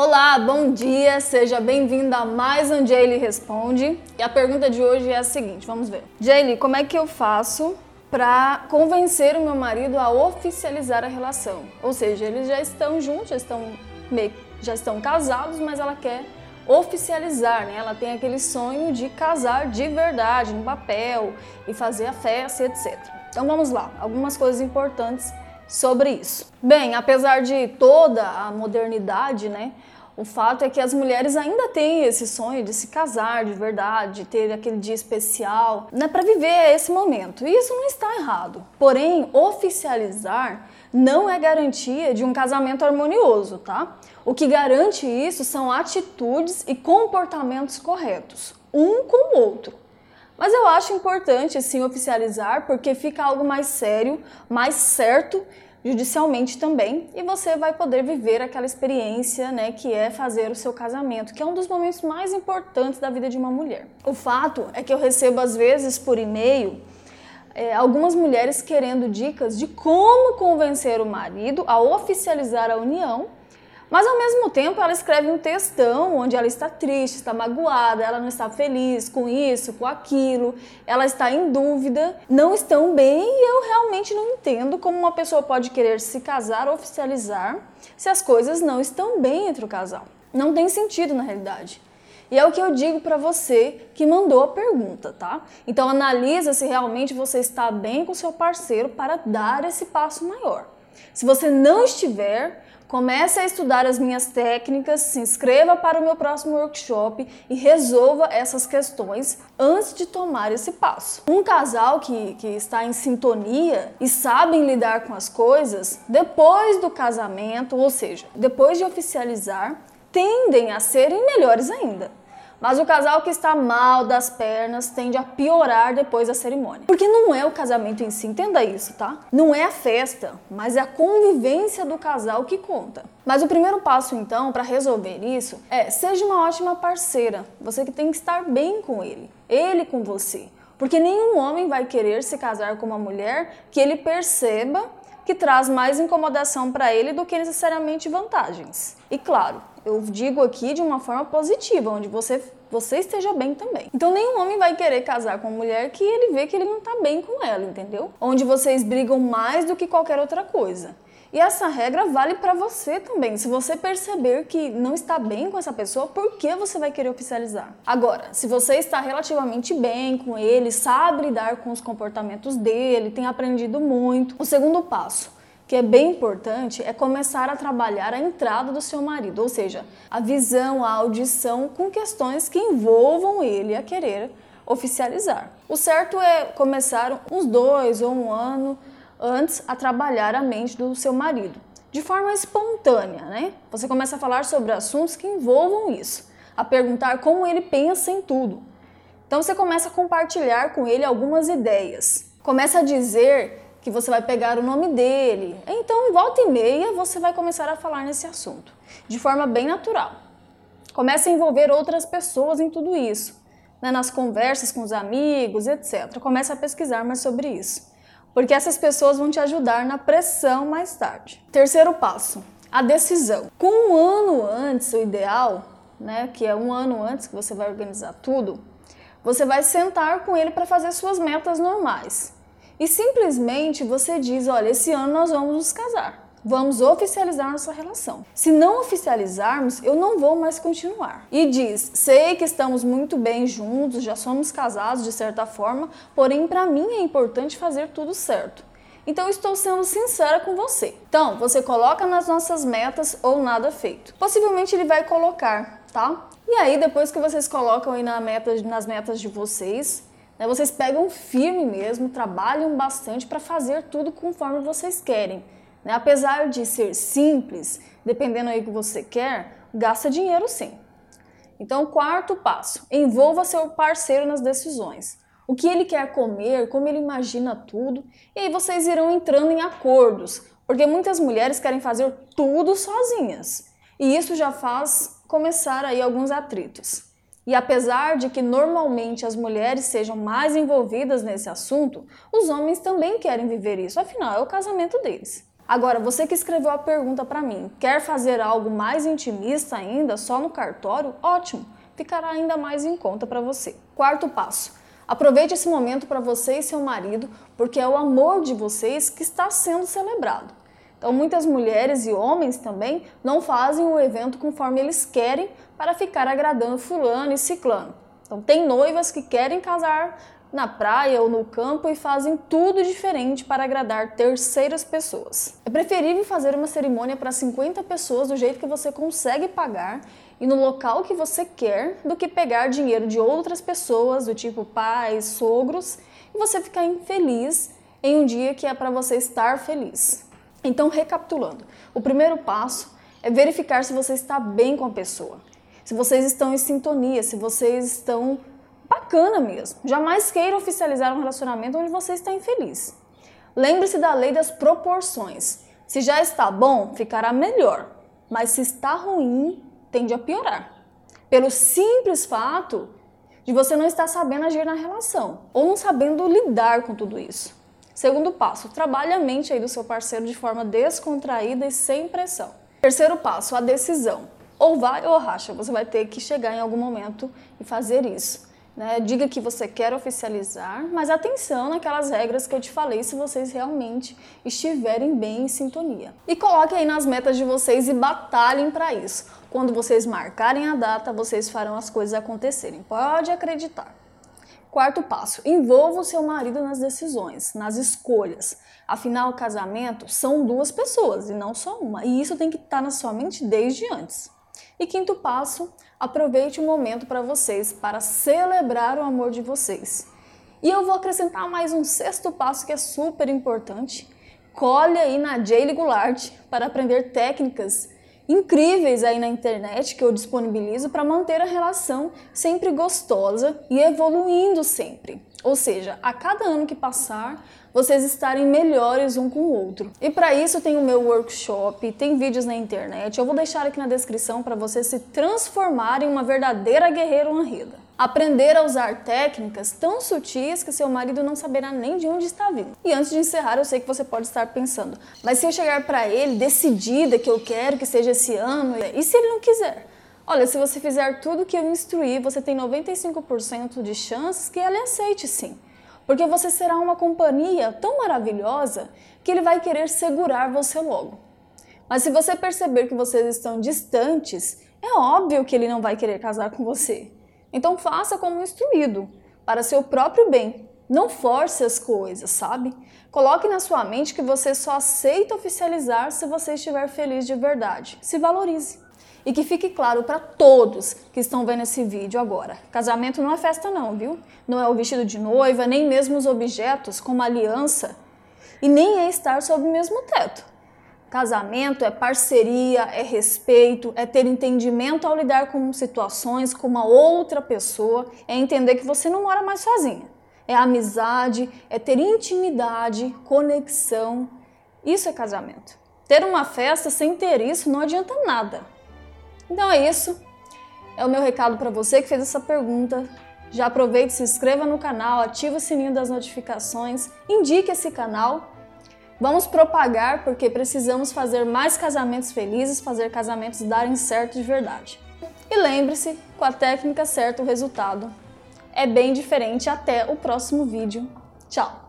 Olá, bom dia, seja bem-vindo a mais um Jaylee Responde. E a pergunta de hoje é a seguinte, vamos ver. Jaylee, como é que eu faço para convencer o meu marido a oficializar a relação? Ou seja, eles já estão juntos, já estão, meio, já estão casados, mas ela quer oficializar, né? Ela tem aquele sonho de casar de verdade, no papel, e fazer a festa, etc. Então vamos lá, algumas coisas importantes sobre isso. Bem, apesar de toda a modernidade, né? O fato é que as mulheres ainda têm esse sonho de se casar de verdade, de ter aquele dia especial, né, para viver esse momento. E isso não está errado. Porém, oficializar não é garantia de um casamento harmonioso, tá? O que garante isso são atitudes e comportamentos corretos, um com o outro. Mas eu acho importante sim oficializar porque fica algo mais sério, mais certo judicialmente também, e você vai poder viver aquela experiência, né, que é fazer o seu casamento, que é um dos momentos mais importantes da vida de uma mulher. O fato é que eu recebo às vezes por e-mail é, algumas mulheres querendo dicas de como convencer o marido a oficializar a união mas ao mesmo tempo ela escreve um textão onde ela está triste, está magoada, ela não está feliz com isso, com aquilo, ela está em dúvida, não estão bem e eu realmente não entendo como uma pessoa pode querer se casar, oficializar, se as coisas não estão bem entre o casal. Não tem sentido na realidade. E é o que eu digo para você que mandou a pergunta, tá? Então analisa se realmente você está bem com seu parceiro para dar esse passo maior. Se você não estiver, Comece a estudar as minhas técnicas, se inscreva para o meu próximo workshop e resolva essas questões antes de tomar esse passo. Um casal que, que está em sintonia e sabem lidar com as coisas, depois do casamento, ou seja, depois de oficializar, tendem a serem melhores ainda. Mas o casal que está mal das pernas tende a piorar depois da cerimônia. Porque não é o casamento em si, entenda isso, tá? Não é a festa, mas é a convivência do casal que conta. Mas o primeiro passo, então, para resolver isso é seja uma ótima parceira. Você que tem que estar bem com ele, ele com você. Porque nenhum homem vai querer se casar com uma mulher que ele perceba que traz mais incomodação para ele do que necessariamente vantagens. E claro, eu digo aqui de uma forma positiva, onde você você esteja bem também. Então nenhum homem vai querer casar com uma mulher que ele vê que ele não tá bem com ela, entendeu? Onde vocês brigam mais do que qualquer outra coisa. E essa regra vale para você também. Se você perceber que não está bem com essa pessoa, por que você vai querer oficializar? Agora, se você está relativamente bem com ele, sabe lidar com os comportamentos dele, tem aprendido muito, o segundo passo que é bem importante é começar a trabalhar a entrada do seu marido, ou seja, a visão, a audição com questões que envolvam ele a querer oficializar. O certo é começar uns dois ou um ano antes a trabalhar a mente do seu marido, de forma espontânea, né? Você começa a falar sobre assuntos que envolvam isso, a perguntar como ele pensa em tudo. Então você começa a compartilhar com ele algumas ideias. Começa a dizer que você vai pegar o nome dele. Então, volta e meia, você vai começar a falar nesse assunto, de forma bem natural. Comece a envolver outras pessoas em tudo isso, né? nas conversas com os amigos, etc. Comece a pesquisar mais sobre isso, porque essas pessoas vão te ajudar na pressão mais tarde. Terceiro passo, a decisão. Com um ano antes, o ideal, né, que é um ano antes que você vai organizar tudo, você vai sentar com ele para fazer suas metas normais e simplesmente você diz: olha, esse ano nós vamos nos casar. Vamos oficializar nossa relação. Se não oficializarmos, eu não vou mais continuar. E diz: sei que estamos muito bem juntos, já somos casados de certa forma, porém para mim é importante fazer tudo certo. Então estou sendo sincera com você. Então, você coloca nas nossas metas ou nada feito. Possivelmente ele vai colocar, tá? E aí depois que vocês colocam aí na meta, nas metas de vocês, né? Vocês pegam firme mesmo, trabalham bastante para fazer tudo conforme vocês querem. Né? Apesar de ser simples, dependendo aí que você quer, gasta dinheiro sim. Então, quarto passo: envolva seu parceiro nas decisões. O que ele quer comer, como ele imagina tudo, e aí vocês irão entrando em acordos, porque muitas mulheres querem fazer tudo sozinhas. E isso já faz começar aí alguns atritos. E apesar de que normalmente as mulheres sejam mais envolvidas nesse assunto, os homens também querem viver isso, afinal é o casamento deles. Agora, você que escreveu a pergunta para mim, quer fazer algo mais intimista ainda, só no cartório? Ótimo, ficará ainda mais em conta para você. Quarto passo: aproveite esse momento para você e seu marido, porque é o amor de vocês que está sendo celebrado. Então, muitas mulheres e homens também não fazem o evento conforme eles querem para ficar agradando fulano e ciclano. Então, tem noivas que querem casar na praia ou no campo e fazem tudo diferente para agradar terceiras pessoas. É preferível fazer uma cerimônia para 50 pessoas do jeito que você consegue pagar e no local que você quer do que pegar dinheiro de outras pessoas, do tipo pais, sogros, e você ficar infeliz em um dia que é para você estar feliz. Então, recapitulando, o primeiro passo é verificar se você está bem com a pessoa, se vocês estão em sintonia, se vocês estão bacana mesmo. Jamais queira oficializar um relacionamento onde você está infeliz. Lembre-se da lei das proporções. Se já está bom, ficará melhor, mas se está ruim, tende a piorar. Pelo simples fato de você não estar sabendo agir na relação ou não sabendo lidar com tudo isso. Segundo passo, trabalhe a mente aí do seu parceiro de forma descontraída e sem pressão. Terceiro passo, a decisão. Ou vai ou racha, você vai ter que chegar em algum momento e fazer isso. Né? Diga que você quer oficializar, mas atenção naquelas regras que eu te falei se vocês realmente estiverem bem em sintonia. E coloque aí nas metas de vocês e batalhem para isso. Quando vocês marcarem a data, vocês farão as coisas acontecerem. Pode acreditar. Quarto passo: envolva o seu marido nas decisões, nas escolhas. Afinal, o casamento são duas pessoas e não só uma, e isso tem que estar na sua mente desde antes. E quinto passo, aproveite o momento para vocês, para celebrar o amor de vocês. E eu vou acrescentar mais um sexto passo que é super importante. Colhe aí na Jaylee Goulart para aprender técnicas incríveis aí na internet que eu disponibilizo para manter a relação sempre gostosa e evoluindo sempre. Ou seja, a cada ano que passar, vocês estarem melhores um com o outro. E para isso tem o meu workshop, tem vídeos na internet. Eu vou deixar aqui na descrição para você se transformar em uma verdadeira guerreira honrida. Aprender a usar técnicas tão sutis que seu marido não saberá nem de onde está vindo. E antes de encerrar, eu sei que você pode estar pensando, mas se eu chegar para ele decidida que eu quero que seja esse ano, e se ele não quiser? Olha, se você fizer tudo que eu instruí, você tem 95% de chances que ele aceite sim porque você será uma companhia tão maravilhosa que ele vai querer segurar você logo. Mas se você perceber que vocês estão distantes, é óbvio que ele não vai querer casar com você. Então faça como instruído, para seu próprio bem. Não force as coisas, sabe? Coloque na sua mente que você só aceita oficializar se você estiver feliz de verdade. Se valorize. E que fique claro para todos que estão vendo esse vídeo agora: casamento não é festa, não, viu? Não é o vestido de noiva, nem mesmo os objetos, como aliança, e nem é estar sob o mesmo teto. Casamento é parceria, é respeito, é ter entendimento ao lidar com situações com uma outra pessoa, é entender que você não mora mais sozinha. É amizade, é ter intimidade, conexão. Isso é casamento. Ter uma festa sem ter isso não adianta nada. Então é isso. É o meu recado para você que fez essa pergunta. Já aproveite, se inscreva no canal, ative o sininho das notificações, indique esse canal. Vamos propagar porque precisamos fazer mais casamentos felizes, fazer casamentos darem certo de verdade. E lembre-se, com a técnica certa o resultado é bem diferente. Até o próximo vídeo. Tchau!